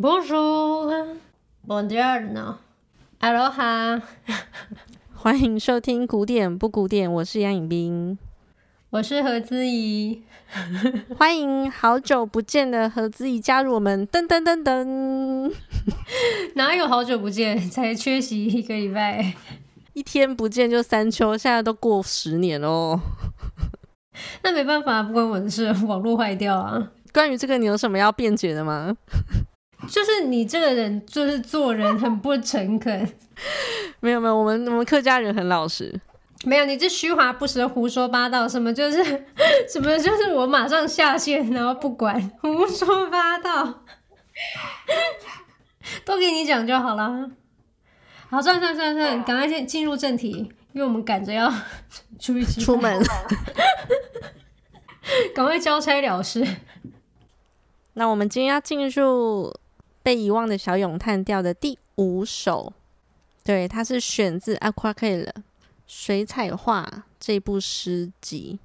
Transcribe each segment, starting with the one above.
Bonjour，Buongiorno，Aloha，欢迎收听古典不古典，我是杨颖冰，我是何姿怡，欢迎好久不见的何姿怡加入我们，噔噔噔噔，哪有好久不见，才缺席一个礼拜，一天不见就三秋，现在都过十年喽。那没办法，不关我的事，网络坏掉啊。关于这个，你有什么要辩解的吗？就是你这个人，就是做人很不诚恳。没有没有，我们我们客家人很老实。没有，你这虚华不实的胡说八道，什么就是 什么就是我马上下线，然后不管胡说八道，都给你讲就好了。好，算算算算，赶快进进入正题。因为我们赶着要 出去出门，赶快交差了事。那我们今天要进入被遗忘的小咏叹调的第五首，对，它是选自《Aquarelle》水彩画这部诗集，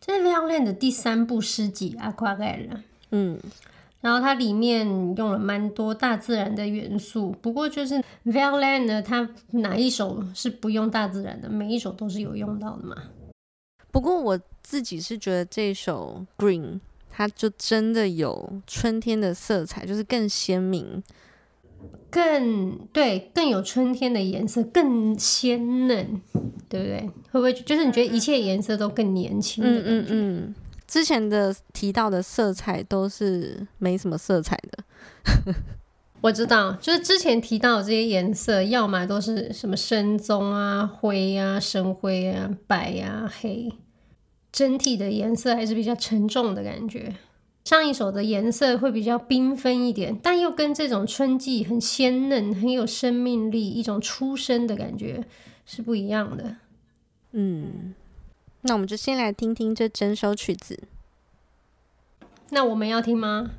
这是 Verlaine 的第三部诗集《Aquarelle》。嗯。然后它里面用了蛮多大自然的元素，不过就是 Verlaine 呢，它哪一首是不用大自然的？每一首都是有用到的嘛。不过我自己是觉得这首 Green，它就真的有春天的色彩，就是更鲜明，更对，更有春天的颜色，更鲜嫩，对不对？会不会就是你觉得一切颜色都更年轻？嗯嗯嗯。之前的提到的色彩都是没什么色彩的，我知道，就是之前提到的这些颜色，要么都是什么深棕啊、灰啊、深灰啊、白啊、黑，整体的颜色还是比较沉重的感觉。上一首的颜色会比较缤纷一点，但又跟这种春季很鲜嫩、很有生命力、一种初生的感觉是不一样的。嗯。那我们就先来听听这整首曲子。那我们要听吗？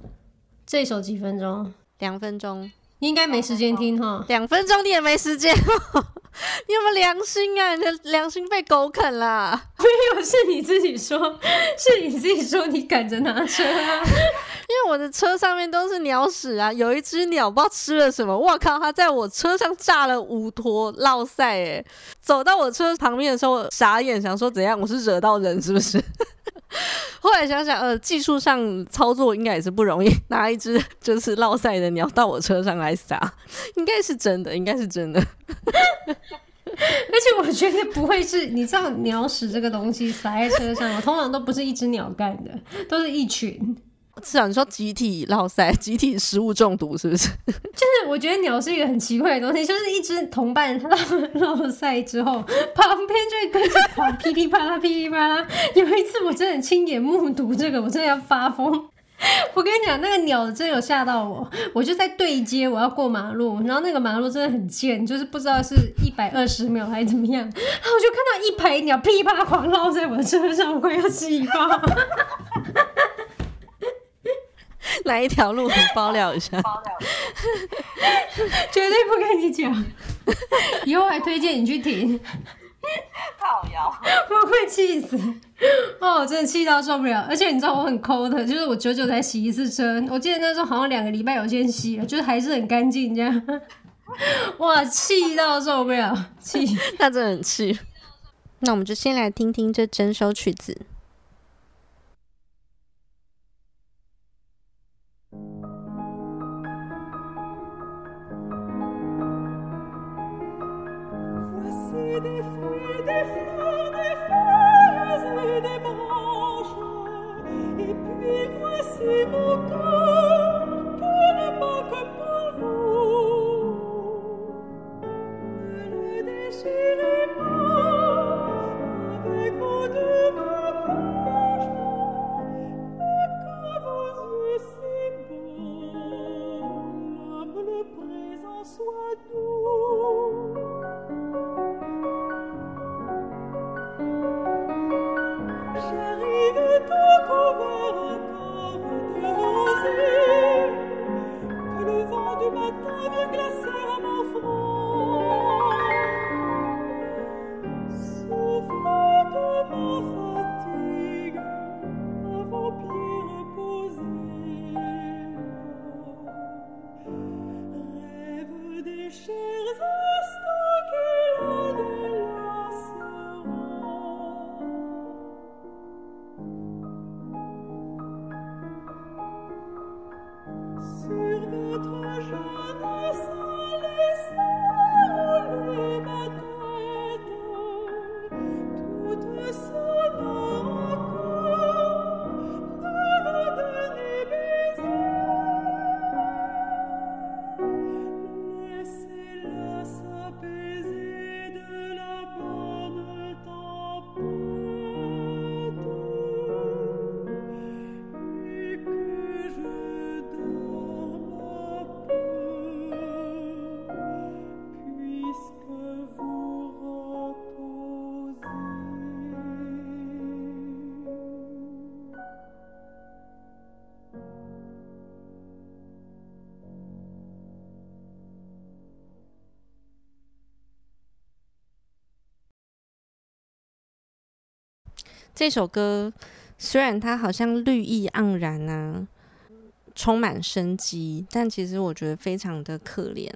这首几分钟？两分钟。应该没时间听哈。两分钟你也没时间？你有没有良心啊？你的良心被狗啃了？没有，是你自己说，是你自己说你赶着拿车啊。因为我的车上面都是鸟屎啊！有一只鸟不知道吃了什么，我靠！它在我车上炸了五坨烙赛诶，走到我车旁边的时候，傻眼，想说怎样？我是惹到人是不是？后来想想，呃，技术上操作应该也是不容易，拿一只 就是落赛的鸟到我车上来撒，应该是真的，应该是真的。而且我觉得不会是，你知道鸟屎这个东西撒在车上，我通常都不是一只鸟干的，都是一群。是啊，你说集体落赛，集体食物中毒是不是？就是我觉得鸟是一个很奇怪的东西，就是一只同伴它落落赛之后，旁边就会跟着跑，噼里啪啦，噼里啪啦。有一次我真的亲眼目睹这个，我真的要发疯。我跟你讲，那个鸟真的有吓到我，我就在对接，我要过马路，然后那个马路真的很贱，就是不知道是一百二十秒还是怎么样，然后我就看到一排鸟噼啪狂落在我的车上，我快要气爆。哪一条路？你爆料一下。爆料。绝对不跟你讲。以后还推荐你去停。靠腰。我会气死。哦，真的气到受不了。而且你知道我很抠的，就是我久久才洗一次车。我记得那时候好像两个礼拜有先洗了，就是还是很干净这样。哇，气到受不了，气。那真的很气。那我们就先来听听这整首曲子。Oh God. 这首歌虽然它好像绿意盎然啊，充满生机，但其实我觉得非常的可怜。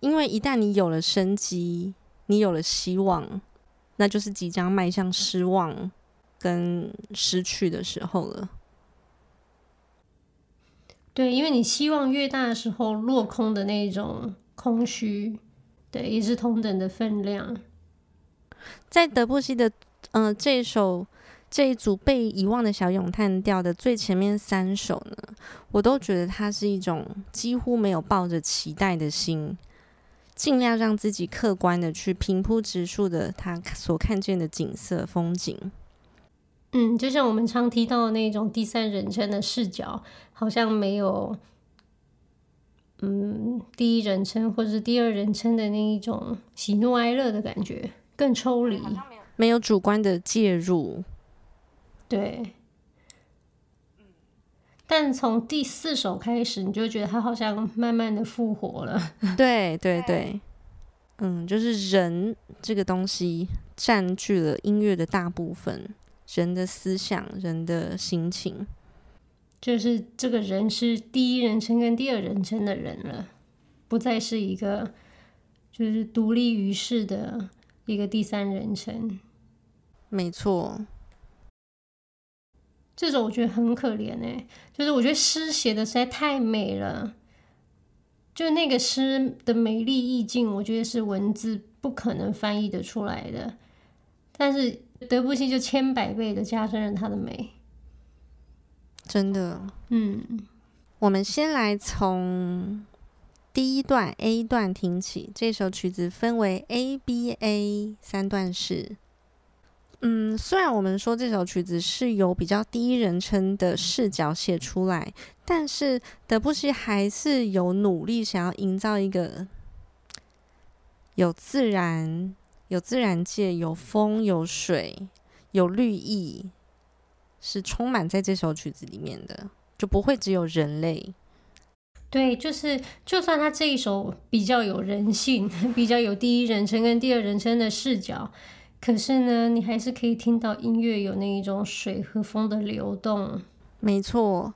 因为一旦你有了生机，你有了希望，那就是即将迈向失望跟失去的时候了。对，因为你希望越大的时候，落空的那种空虚，对，也是同等的分量。在德布西的。嗯、呃，这首这一组被遗忘的小咏叹调的最前面三首呢，我都觉得它是一种几乎没有抱着期待的心，尽量让自己客观的去平铺直述的他所看见的景色风景。嗯，就像我们常提到的那种第三人称的视角，好像没有，嗯，第一人称或者是第二人称的那一种喜怒哀乐的感觉，更抽离。没有主观的介入，对。但从第四首开始，你就觉得他好像慢慢的复活了。对对对，嗯，就是人这个东西占据了音乐的大部分，人的思想、人的心情，就是这个人是第一人称跟第二人称的人了，不再是一个就是独立于世的一个第三人称。没错，这种我觉得很可怜哎，就是我觉得诗写的实在太美了，就那个诗的美丽意境，我觉得是文字不可能翻译的出来的。但是德布西就千百倍的加深了它的美，真的。嗯，我们先来从第一段 A 段听起，这首曲子分为 A、B、A 三段式。嗯，虽然我们说这首曲子是由比较第一人称的视角写出来，但是德布西还是有努力想要营造一个有自然、有自然界、有风、有水、有绿意，是充满在这首曲子里面的，就不会只有人类。对，就是就算他这一首比较有人性，比较有第一人称跟第二人称的视角。可是呢，你还是可以听到音乐有那一种水和风的流动。没错，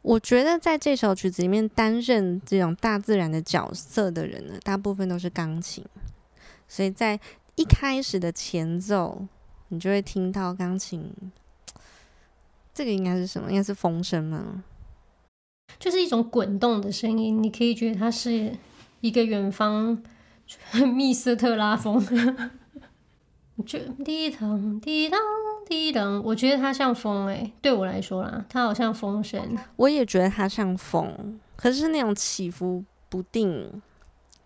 我觉得在这首曲子里面担任这种大自然的角色的人呢，大部分都是钢琴。所以在一开始的前奏，你就会听到钢琴。这个应该是什么？应该是风声吗？就是一种滚动的声音，你可以觉得它是一个远方 密斯特拉风。就滴当滴当滴当，我觉得它像风哎、欸，对我来说啦，它好像风声。我也觉得它像风，可是那种起伏不定，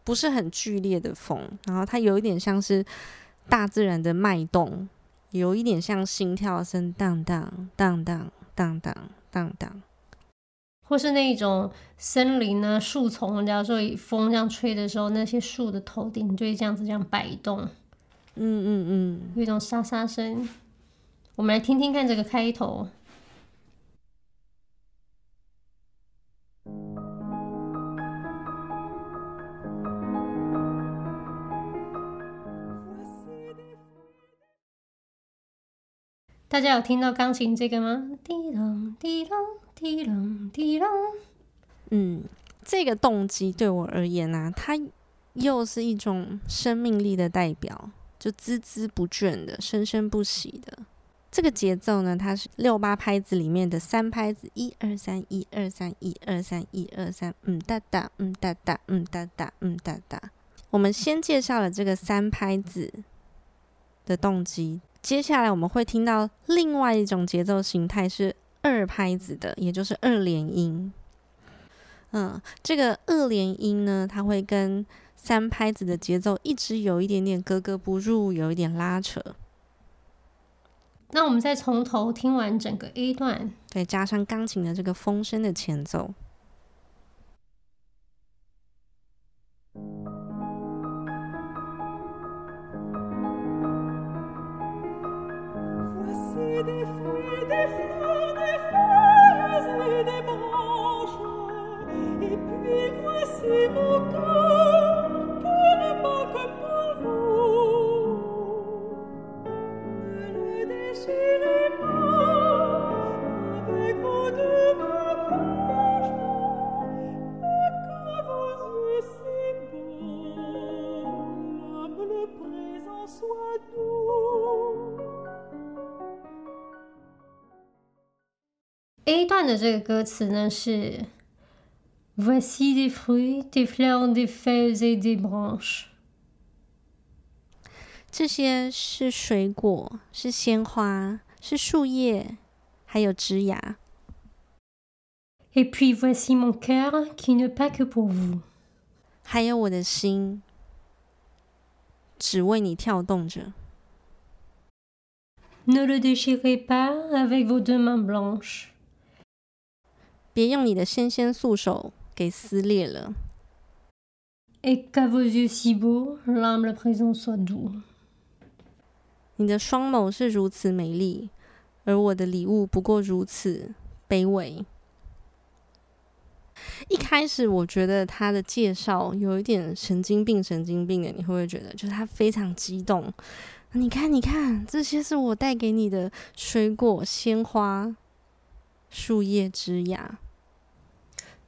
不是很剧烈的风。然后它有一点像是大自然的脉动，有一点像心跳声，当当当当当当当当，或是那种森林啊树丛，假如说风这样吹的时候，那些树的头顶就会这样子这样摆动。嗯嗯嗯，有一种沙沙声。我们来听听看这个开头。大家有听到钢琴这个吗？滴咚滴咚滴咚滴咚。嗯，这个动机对我而言呢、啊，它又是一种生命力的代表。就孜孜不倦的、生生不息的，这个节奏呢，它是六八拍子里面的三拍子，一二三，一二三，一二三，一二三，嗯哒哒，嗯哒哒，嗯哒哒，嗯哒哒。我们先介绍了这个三拍子的动机，接下来我们会听到另外一种节奏形态是二拍子的，也就是二连音。嗯，这个二连音呢，它会跟三拍子的节奏一直有一点点格格不入，有一点拉扯。那我们再从头听完整个 A 段，对，加上钢琴的这个风声的前奏。A 段的这个歌词呢是 Voici des fruits, des fleurs, des feuilles et des branches。 这些是水果，是鲜花，是树叶，还有枝芽。Et puis voici mon cœur qui ne bat que pour vous。还有我的心，只为你跳动着。Ne le déchirez pas avec vos deux mains blanches。别用你的纤纤素手给撕裂了。Et qu'à vos yeux si beaux, l'âme le présent soit doux。你的双眸是如此美丽，而我的礼物不过如此卑微。一开始我觉得他的介绍有一点神经病，神经病的，你会不会觉得？就是他非常激动。你看，你看，这些是我带给你的水果、鲜花、树叶、枝桠。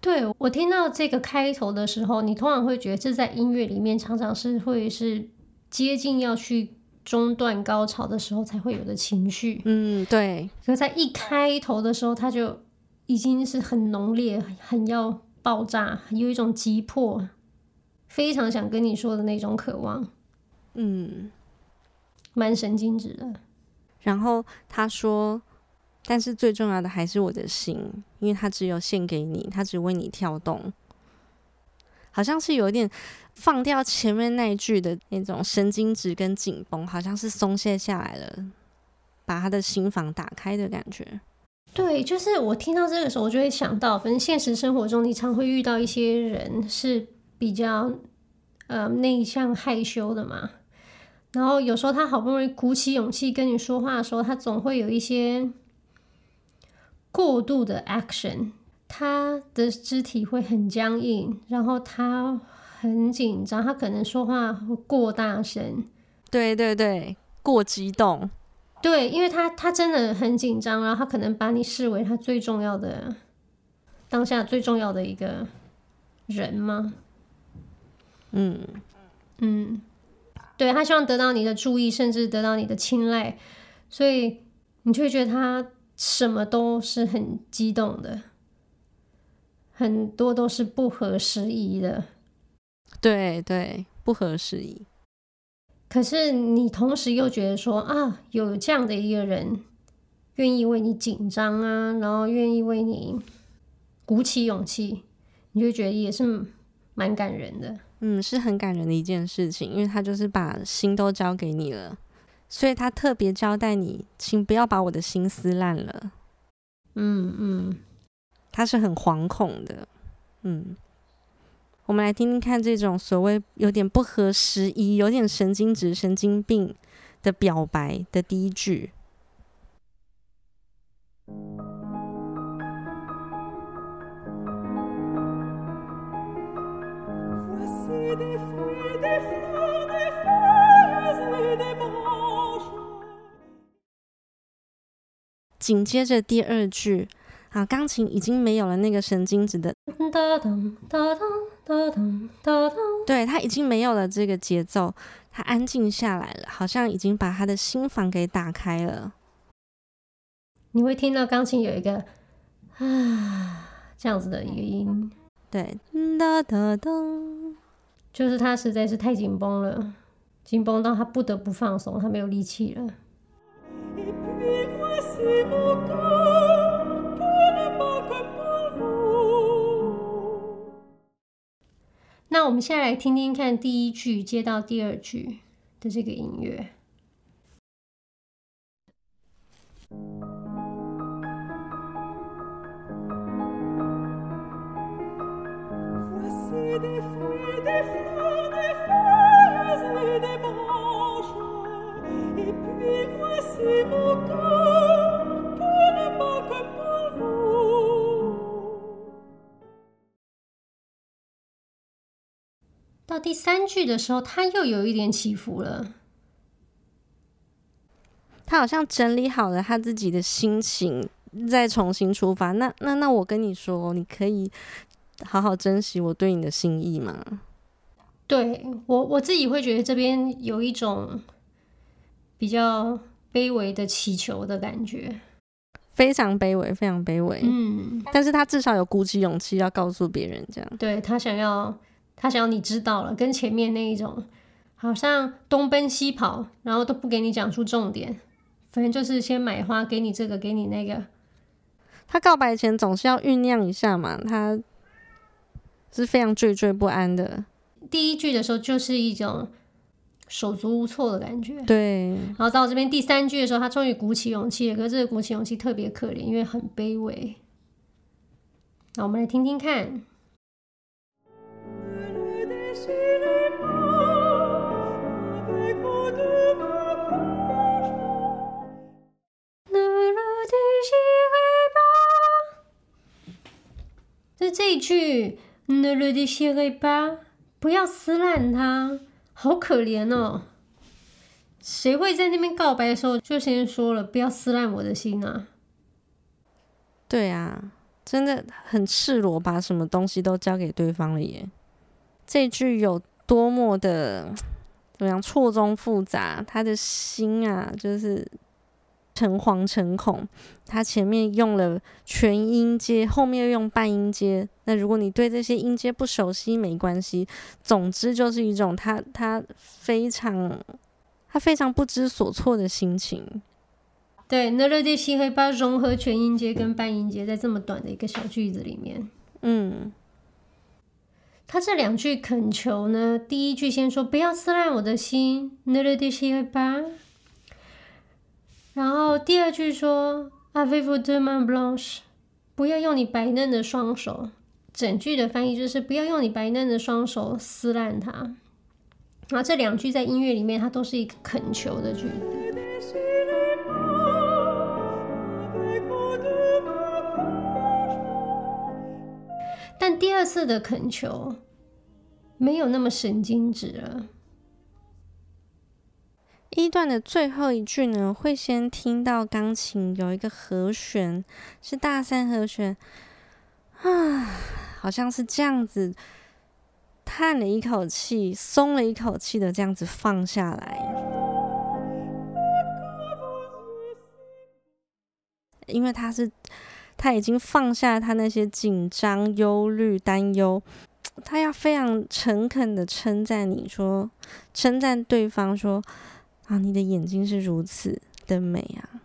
对，我听到这个开头的时候，你通常会觉得这在音乐里面常常是会是接近要去中段高潮的时候才会有的情绪。嗯，对。可是在一开头的时候，他就已经是很浓烈、很要爆炸，有一种急迫，非常想跟你说的那种渴望。嗯，蛮神经质的。然后他说。但是最重要的还是我的心，因为它只有献给你，它只为你跳动，好像是有一点放掉前面那一句的那种神经质跟紧绷，好像是松懈下来了，把他的心房打开的感觉。对，就是我听到这个时候，我就会想到，反正现实生活中你常会遇到一些人是比较呃内向害羞的嘛，然后有时候他好不容易鼓起勇气跟你说话的时候，他总会有一些。过度的 action，他的肢体会很僵硬，然后他很紧张，他可能说话会过大声，对对对，过激动，对，因为他他真的很紧张，然后他可能把你视为他最重要的当下最重要的一个人吗？嗯嗯，对，他希望得到你的注意，甚至得到你的青睐，所以你就会觉得他。什么都是很激动的，很多都是不合时宜的。对对，不合时宜。可是你同时又觉得说啊，有这样的一个人愿意为你紧张啊，然后愿意为你鼓起勇气，你就觉得也是蛮感人的。嗯，是很感人的一件事情，因为他就是把心都交给你了。所以他特别交代你，请不要把我的心撕烂了。嗯嗯，他是很惶恐的。嗯，我们来听听看这种所谓有点不合时宜、有点神经质、神经病的表白的第一句。紧接着第二句，啊，钢琴已经没有了那个神经质的，对，它已经没有了这个节奏，它安静下来了，好像已经把他的心房给打开了。你会听到钢琴有一个啊这样子的一个音，对，哒哒哒，就是他实在是太紧绷了，紧绷到他不得不放松，他没有力气了。我们现在来听听看第一句接到第二句的这个音乐。到第三句的时候，他又有一点起伏了。他好像整理好了他自己的心情，再重新出发。那那那，我跟你说，你可以好好珍惜我对你的心意吗？对，我我自己会觉得这边有一种比较卑微的祈求的感觉，非常卑微，非常卑微。嗯，但是他至少有鼓起勇气要告诉别人，这样。对，他想要，他想要你知道了，跟前面那一种好像东奔西跑，然后都不给你讲出重点，反正就是先买花给你这个，给你那个。他告白前总是要酝酿一下嘛，他是非常惴惴不安的。第一句的时候就是一种手足无措的感觉，对。然后到这边第三句的时候，他终于鼓起勇气了，可是这个鼓起勇气特别可怜，因为很卑微。那我们来听听看。就这一句，Ne le déchirez pas。不要撕烂它，好可怜哦！谁会在那边告白的时候就先说了“不要撕烂我的心”啊？对啊，真的很赤裸，把什么东西都交给对方了耶。这句有多么的怎么样错综复杂，他的心啊，就是。诚惶诚恐，他前面用了全音阶，后面又用半音阶。那如果你对这些音阶不熟悉，没关系。总之就是一种他他非常他非常不知所措的心情。对，Ne le déchirez pas 融合全音阶跟半音阶，在这么短的一个小句子里面，嗯，他这两句恳求呢，第一句先说不要撕烂我的心，Ne le déchirez pas。然后第二句说 a v e v o u deux mains blanches？不要用你白嫩的双手。整句的翻译就是不要用你白嫩的双手撕烂它。然后这两句在音乐里面，它都是一个恳求的句子。但第二次的恳求没有那么神经质了。一段的最后一句呢，会先听到钢琴有一个和弦，是大三和弦，啊，好像是这样子，叹了一口气，松了一口气的这样子放下来，因为他是他已经放下他那些紧张、忧虑、担忧，他要非常诚恳的称赞你说，称赞对方说。啊，你的眼睛是如此的美啊！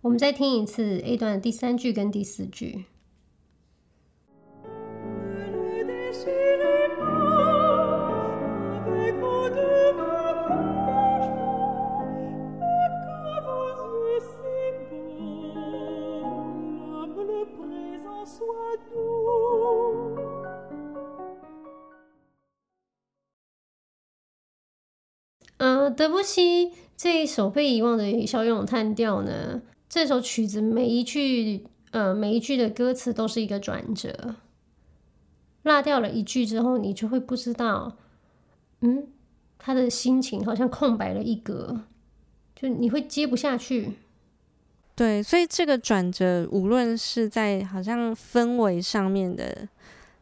我们再听一次 A 段的第三句跟第四句。德布西这一首被遗忘的小咏叹调呢，这首曲子每一句，呃，每一句的歌词都是一个转折。落掉了一句之后，你就会不知道，嗯，他的心情好像空白了一格，就你会接不下去。对，所以这个转折，无论是在好像氛围上面的、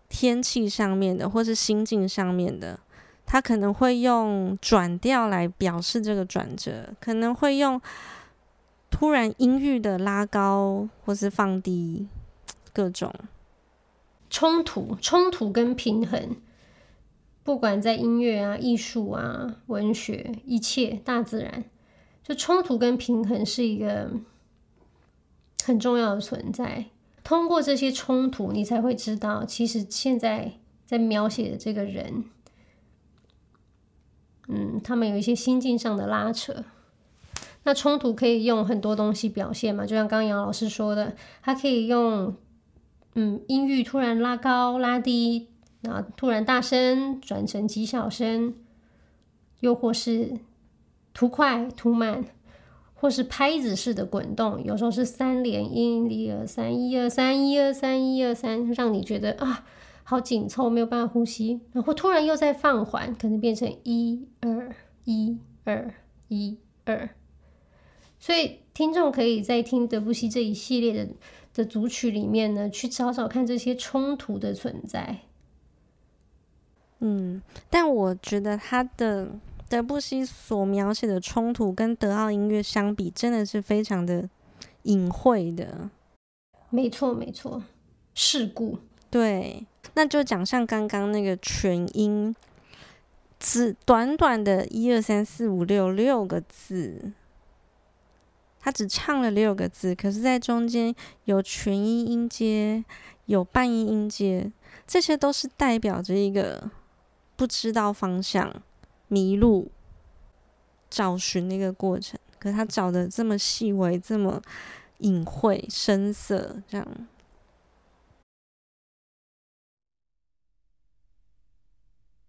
天气上面的，或是心境上面的。他可能会用转调来表示这个转折，可能会用突然音域的拉高或是放低，各种冲突、冲突跟平衡，不管在音乐啊、艺术啊、文学，一切大自然，就冲突跟平衡是一个很重要的存在。通过这些冲突，你才会知道，其实现在在描写的这个人，嗯，他们有一些心境上的拉扯。那冲突可以用很多东西表现嘛，就像刚刚杨老师说的，他可以用，嗯，音域突然拉高、拉低，然后突然大声转成极小声，又或是图快、突慢，或是拍子式的滚动，有时候是三连音，一二三，一二三，一二三，一二三，让你觉得啊，好紧凑，没有办法呼吸，然后突然又在放缓，可能变成一二一二一二。所以，听众可以在听德布西这一系列的的组曲里面呢，去找找看这些冲突的存在。嗯，但我觉得他的德布西所描写的冲突跟德奥音乐相比，真的是非常的隐晦的。没错，没错，事故。对，那就讲像刚刚那个全音，只短短的一二三四五六六个字。他只唱了六个字，可是，在中间有全音音阶，有半音音阶，这些都是代表着一个不知道方向、迷路、找寻的一个过程。可是他找的这么细微，这么隐晦、深色，这样。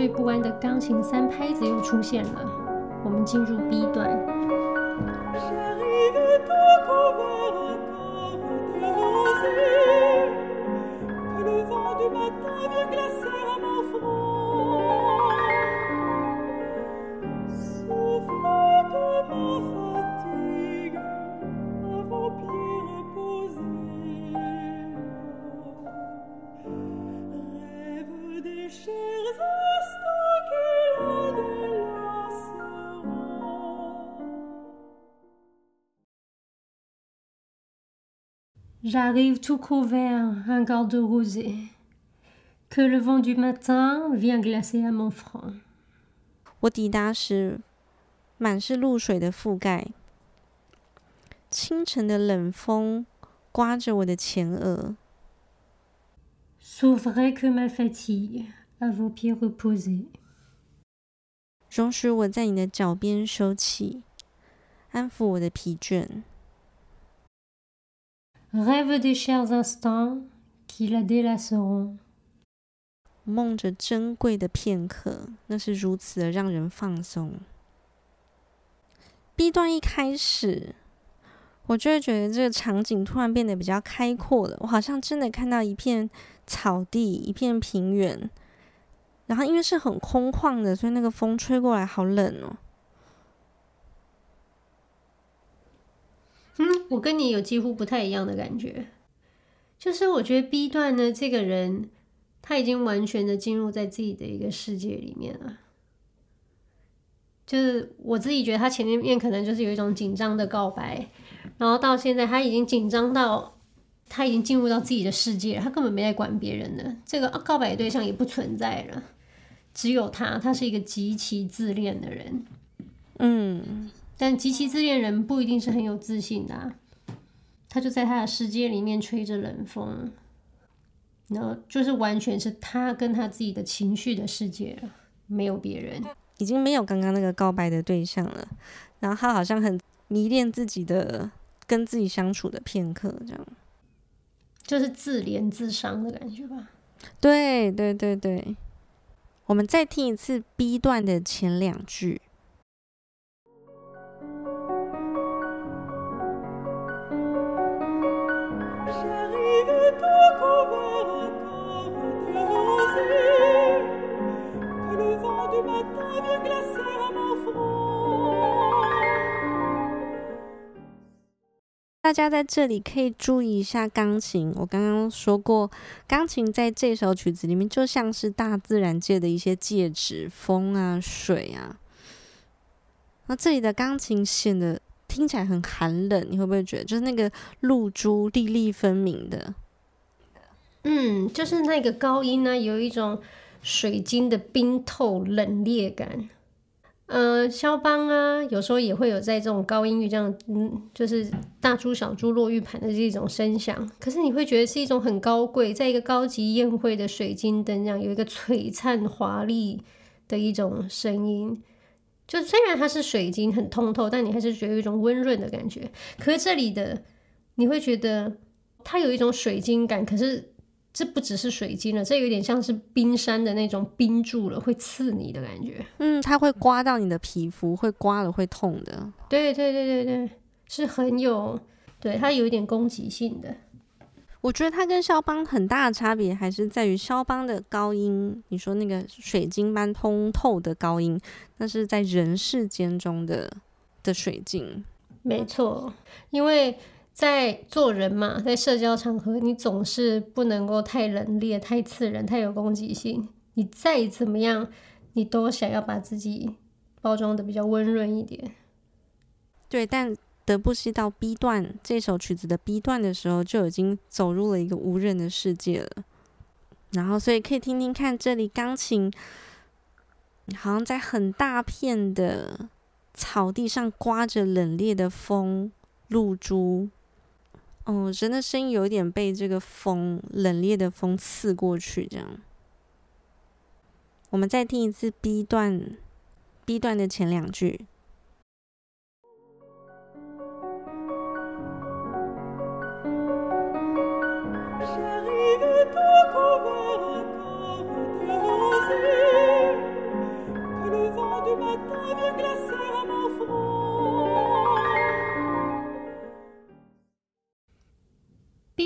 惴不安的钢琴三拍子又出现了，我们进入 B 段。J'arrive tout couvert, un quart de rosée, que le vent du matin vient glacer à mon front。我抵达时，满是露水的覆盖，清晨的冷风刮着我的前额。S'ouvrait que ma fatigue à vos pieds reposés。容许我在你的脚边休憩，安抚我的疲倦。Rêve de chers instants qui la délaceront。梦着珍贵的片刻，那是如此的让人放松。B 段一开始，我就会觉得这个场景突然变得比较开阔了，我好像真的看到一片草地，一片平原。然后因为是很空旷的，所以那个风吹过来好冷哦。嗯，我跟你有几乎不太一样的感觉，就是我觉得 B 段呢，这个人他已经完全的进入在自己的一个世界里面了。就是我自己觉得他前面可能就是有一种紧张的告白，然后到现在他已经紧张到他已经进入到自己的世界了，他根本没在管别人的，这个告白对象也不存在了，只有他，他是一个极其自恋的人，嗯。但极其自恋人不一定是很有自信的啊，他就在他的世界里面吹着冷风，然后就是完全是他跟他自己的情绪的世界了，没有别人，已经没有刚刚那个告白的对象了。然后他好像很迷恋自己的跟自己相处的片刻，这样就是自怜自伤的感觉吧？对对对对，我们再听一次 B 段的前两句。大家在这里可以注意一下钢琴。我刚刚说过，钢琴在这首曲子里面就像是大自然界的一些介质，风啊、水啊。那这里的钢琴显得听起来很寒冷，你会不会觉得？就是那个露珠粒粒分明的，嗯，就是那个高音呢，有一种水晶的冰透冷冽感。呃，肖邦啊，有时候也会有在这种高音域这样，嗯，就是大珠小珠落玉盘的这种声响。可是你会觉得是一种很高贵，在一个高级宴会的水晶灯这样，有一个璀璨华丽的一种声音。就虽然它是水晶很通透，但你还是觉得有一种温润的感觉。可是这里的你会觉得它有一种水晶感，可是。这不只是水晶了，这有点像是冰山的那种冰柱了，会刺你的感觉。嗯，它会刮到你的皮肤，会刮了会痛的。对对对对对，是很有，对，它有一点攻击性的。我觉得它跟肖邦很大的差别还是在于肖邦的高音，你说那个水晶般通透的高音，那是在人世间中的的水晶。没错，因为。在做人嘛，在社交场合，你总是不能够太冷冽、太刺人、太有攻击性。你再怎么样，你都想要把自己包装的比较温润一点。对，但德布西到 B 段这首曲子的 B 段的时候，就已经走入了一个无人的世界了。然后，所以可以听听看，这里钢琴好像在很大片的草地上刮着冷冽的风，露珠。哦，人的声音有点被这个风冷冽的风刺过去，这样。我们再听一次 B 段，B 段的前两句。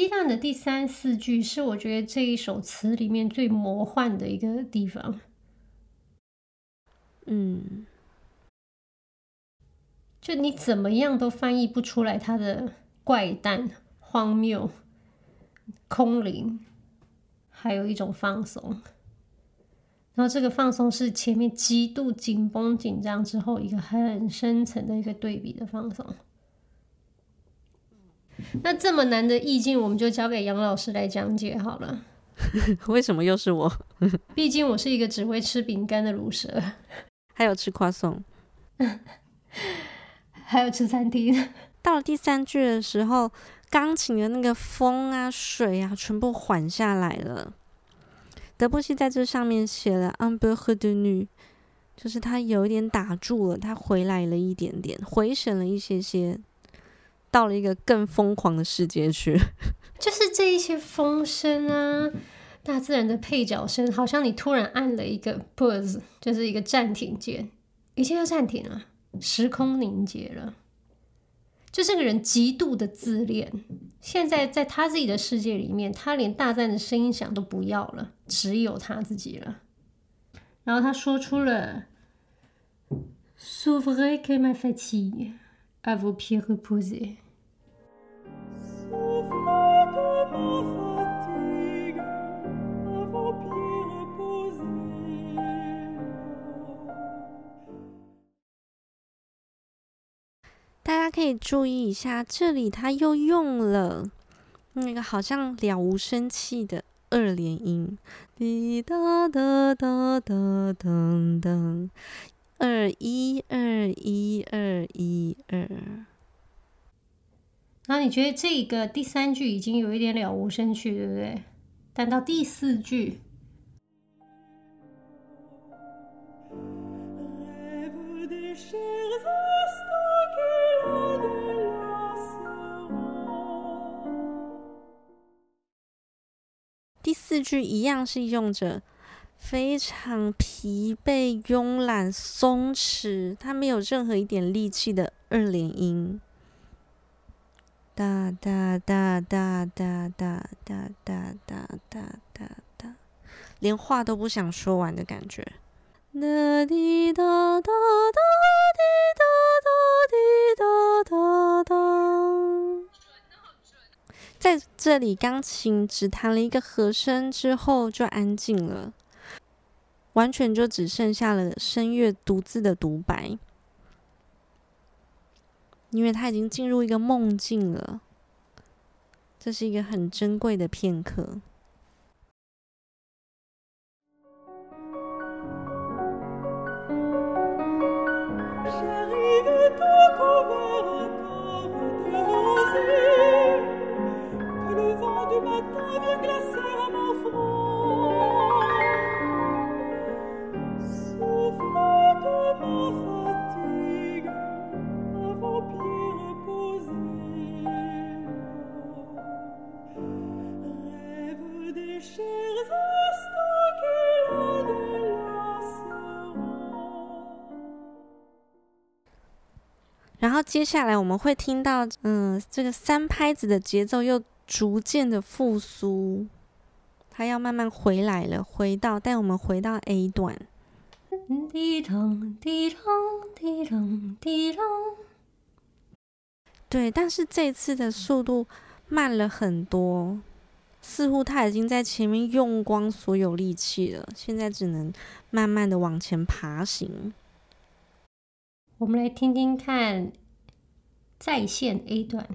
的第三四句是我觉得这一首词里面最魔幻的一个地方。嗯，就你怎么样都翻译不出来它的怪诞、荒谬、空灵，还有一种放松。然后这个放松是前面极度紧绷、紧张之后一个很深层的一个对比的放松。那这么难的意境，我们就交给杨老师来讲解好了。为什么又是我？毕竟我是一个只会吃饼干的鲁蛇，还有吃夸送，还有吃餐厅。到了第三句的时候，钢琴的那个风啊、水啊，全部缓下来了。德布西在这上面写了 un peu retenu，就是他有一点打住了，他回来了一点点，回神了一些些。到了一个更疯狂的世界去，就是这一些风声啊，大自然的配角声，好像你突然按了一个 pause，就是一个暂停键，一切都暂停了，时空凝结了。就这个人极度的自恋，现在在他自己的世界里面，他连大自然的声音响都不要了，只有他自己了。然后他说出了 C'est vrai que ma fatigue à vos pieds reposer 大家可以注意一下，这里他又用了那个好像了无生气的二连音，滴答答答答噔噔，二一二一二一二。那你觉得这个第三句已经有一点了无生趣，对不对？但到第四句。第四句一样是用着非常疲惫、慵懒、松弛，他没有任何一点力气的二连音，哒哒哒哒哒哒哒哒哒哒哒，连话都不想说完的感觉。哒滴哒哒哒滴哒哒滴哒哒哒。在这里，钢琴只弹了一个和声之后就安静了。完全就只剩下了声乐独自的独白，因为他已经进入一个梦境了。这是一个很珍贵的片刻。接下来我们会听到，嗯，这个三拍子的节奏又逐渐的复苏，它要慢慢回来了，回到带我们回到 A 段。滴咚滴咚滴咚滴咚。对，但是这次的速度慢了很多，似乎他已经在前面用光所有力气了，现在只能慢慢的往前爬行。我们来听听看，在线 A 段。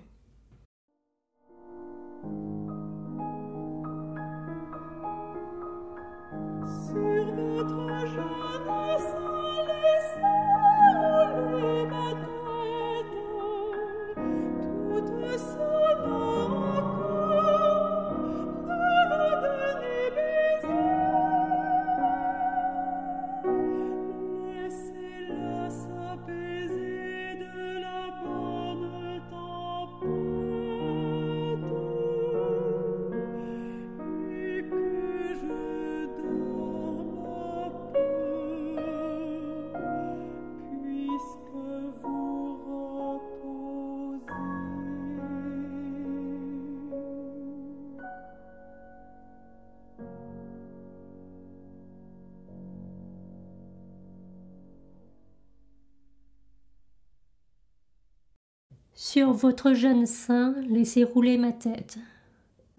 jeune sein, laissez rouler ma tête。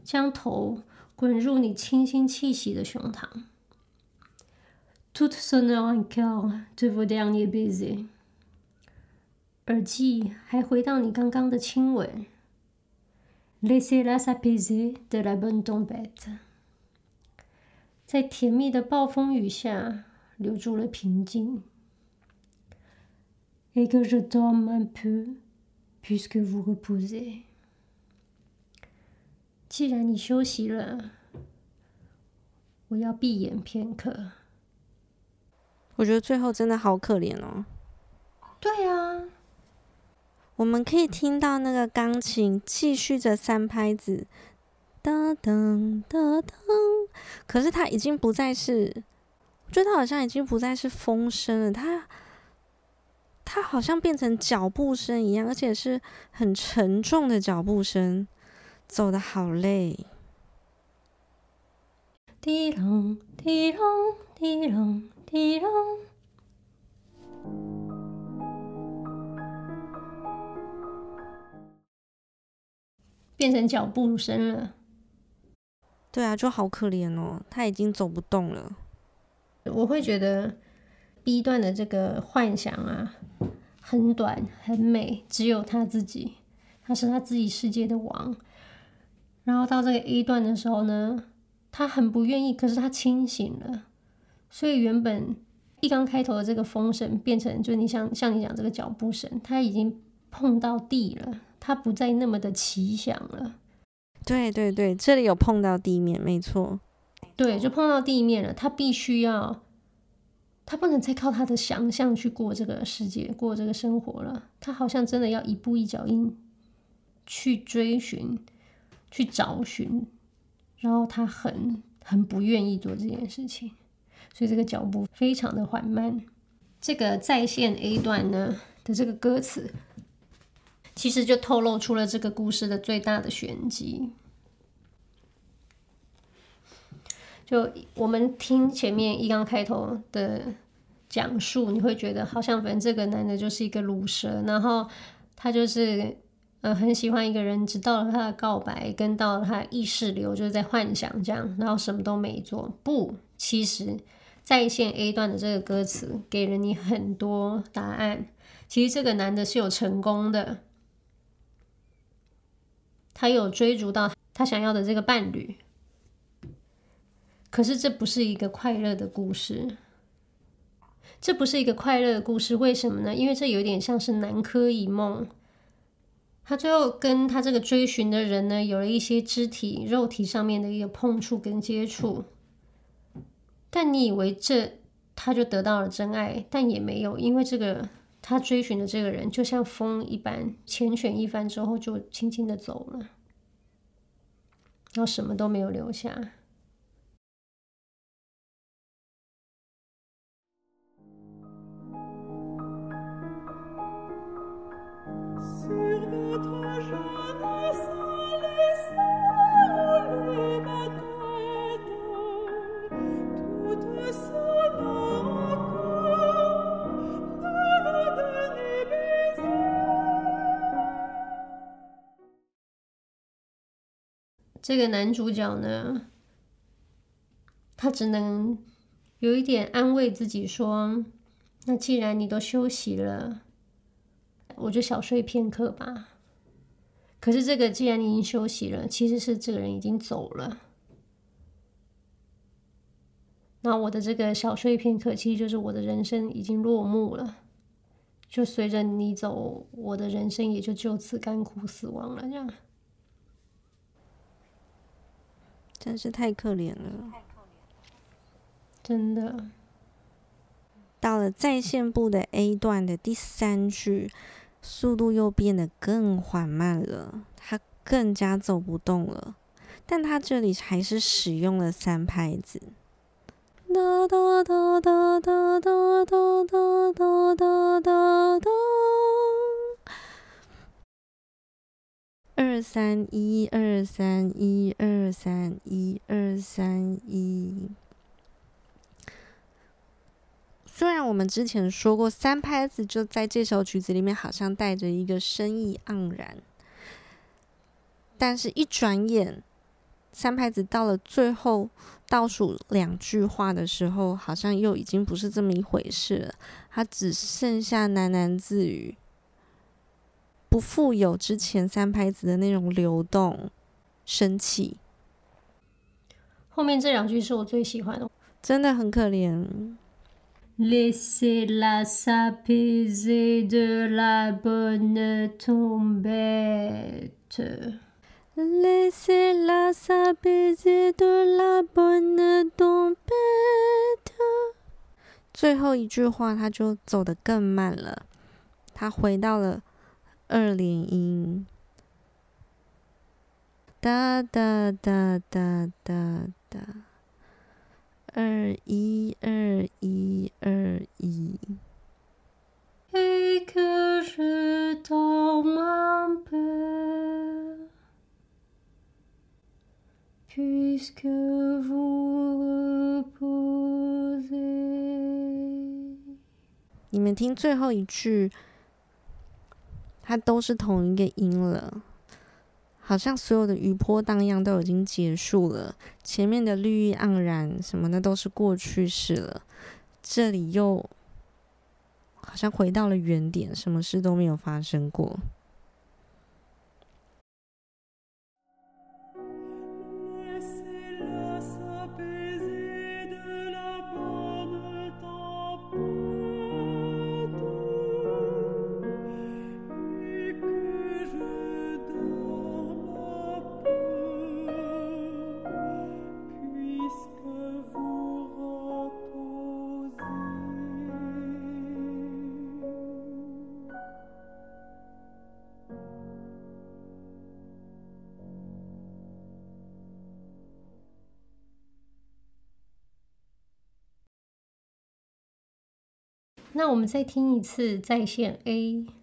将头滚入你清新气息的胸膛。Toute sonore encore de vos derniers baisers。耳际还回到你刚刚的亲吻。Laissez-la s'apaiser de la bonne tempête。在甜蜜的暴风雨下，留住了平静。Et que je dorme un peu。 Puisque vous reposez，既然你休息了，我要闭眼片刻。我觉得最后真的好可怜哦。对啊，我们可以听到那个钢琴继续着三拍子，噔噔噔噔，可是它已经不再是，我觉得它好像已经不再是风声了，它。它好像变成脚步声一样，而且是很沉重的脚步声，走得好累。滴啷滴啷滴啷滴啷，变成脚步声了。对啊，就好可怜哦，他已经走不动了。我会觉得。B 段的这个幻想啊，很短很美，只有他自己，他是他自己世界的王。然后到这个 A 段的时候呢，他很不愿意，可是他清醒了，所以原本一刚开头的这个风声变成，就你像像你讲这个脚步声，他已经碰到地了，他不再那么的奇想了。对对对，这里有碰到地面，没错。对，就碰到地面了，他必须要。他不能再靠他的想象去过这个世界，过这个生活了。他好像真的要一步一脚印去追寻，去找寻，然后他很很不愿意做这件事情。所以这个脚步非常的缓慢。这个再现 A 段呢的这个歌词，其实就透露出了这个故事的最大的玄机。就我们听前面一刚开头的讲述，你会觉得好像反正这个男的就是一个鲁蛇，然后他就是呃很喜欢一个人，直到了他的告白，跟到了他的意识流，就是在幻想这样，然后什么都没做。不，其实。在线 A 段的这个歌词，给了你很多答案。其实这个男的是有成功的，他有追逐到他想要的这个伴侣。可是这不是一个快乐的故事，这不是一个快乐的故事。为什么呢？因为这有点像是南柯一梦。他最后跟他这个追寻的人呢，有了一些肢体、肉体上面的一个碰触跟接触。但你以为这他就得到了真爱，但也没有，因为这个他追寻的这个人就像风一般，繾綣一番之后就轻轻的走了，然后什么都没有留下。这个男主角呢，他只能有一点安慰自己说：“那既然你都休息了，我就小睡片刻吧。”可是这个既然你已经休息了，其实是这个人已经走了。那我的这个小睡片刻，其实就是我的人生已经落幕了。就随着你走，我的人生也就就此干枯死亡了，这样。真是太可怜了，真的。到了在线部的 A 段的第三句，速度又变得更缓慢了，他更加走不动了。但他这里还是使用了三拍子。哒哒哒哒哒哒哒哒哒哒哒哒。二三一二三一二三一二三一。虽然我们之前说过，三拍子就在这首曲子里面好像带着一个深意盎然，但是一转眼，三拍子到了最后倒数两句话的时候，好像又已经不是这么一回事了。它只剩下喃喃自语。不富有之前三拍子的那种流动、生气。后面这两句是我最喜欢的，真的很可怜。最后一句话，他就走得更慢了，他回到了。二连音，哒哒哒哒哒哒，二一二一二一。你们听最后一句。它都是同一个音了，好像所有的余波荡漾都已经结束了，前面的绿意盎然什么的都是过去式了，这里又好像回到了原点，什么事都没有发生过。那我们再听一次在线 A。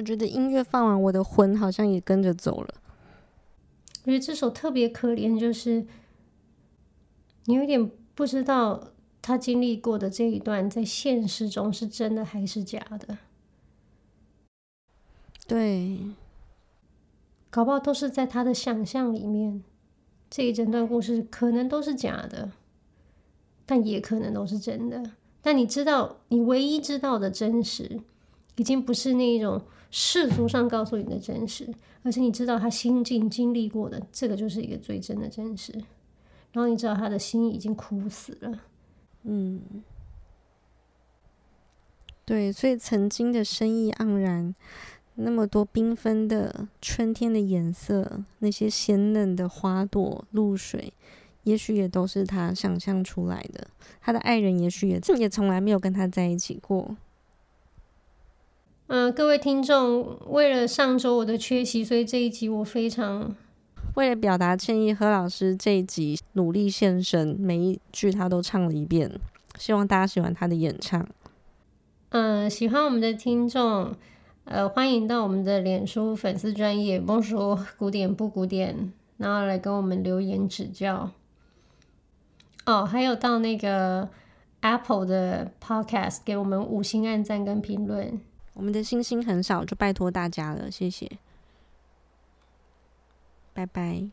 我觉得音乐放完，我的魂好像也跟着走了。我觉得这首特别可怜，就是你有点不知道他经历过的这一段，在现实中是真的还是假的。对，搞不好都是在他的想象里面，这一整段故事可能都是假的，但也可能都是真的。但你知道，你唯一知道的真实，已经不是那一种。世俗上告诉你的真实，而是你知道他心境经历过的，这个就是一个最真的真实。然后你知道他的心已经枯死了，嗯，对，所以曾经的生意盎然，那么多缤纷的春天的颜色，那些鲜嫩的花朵、露水，也许也都是他想象出来的。他的爱人也许也也从来没有跟他在一起过。嗯、呃，各位听众，为了上周我的缺席，所以这一集我非常为了表达歉意，何老师这一集努力献身，每一句他都唱了一遍，希望大家喜欢他的演唱。嗯、呃，喜欢我们的听众，呃，欢迎到我们的脸书粉丝专业，甭说古典不古典，然后来跟我们留言指教。哦，还有到那个 Apple 的 Podcast 给我们五星按赞跟评论。我们的星星很少，就拜托大家了，谢谢，拜拜。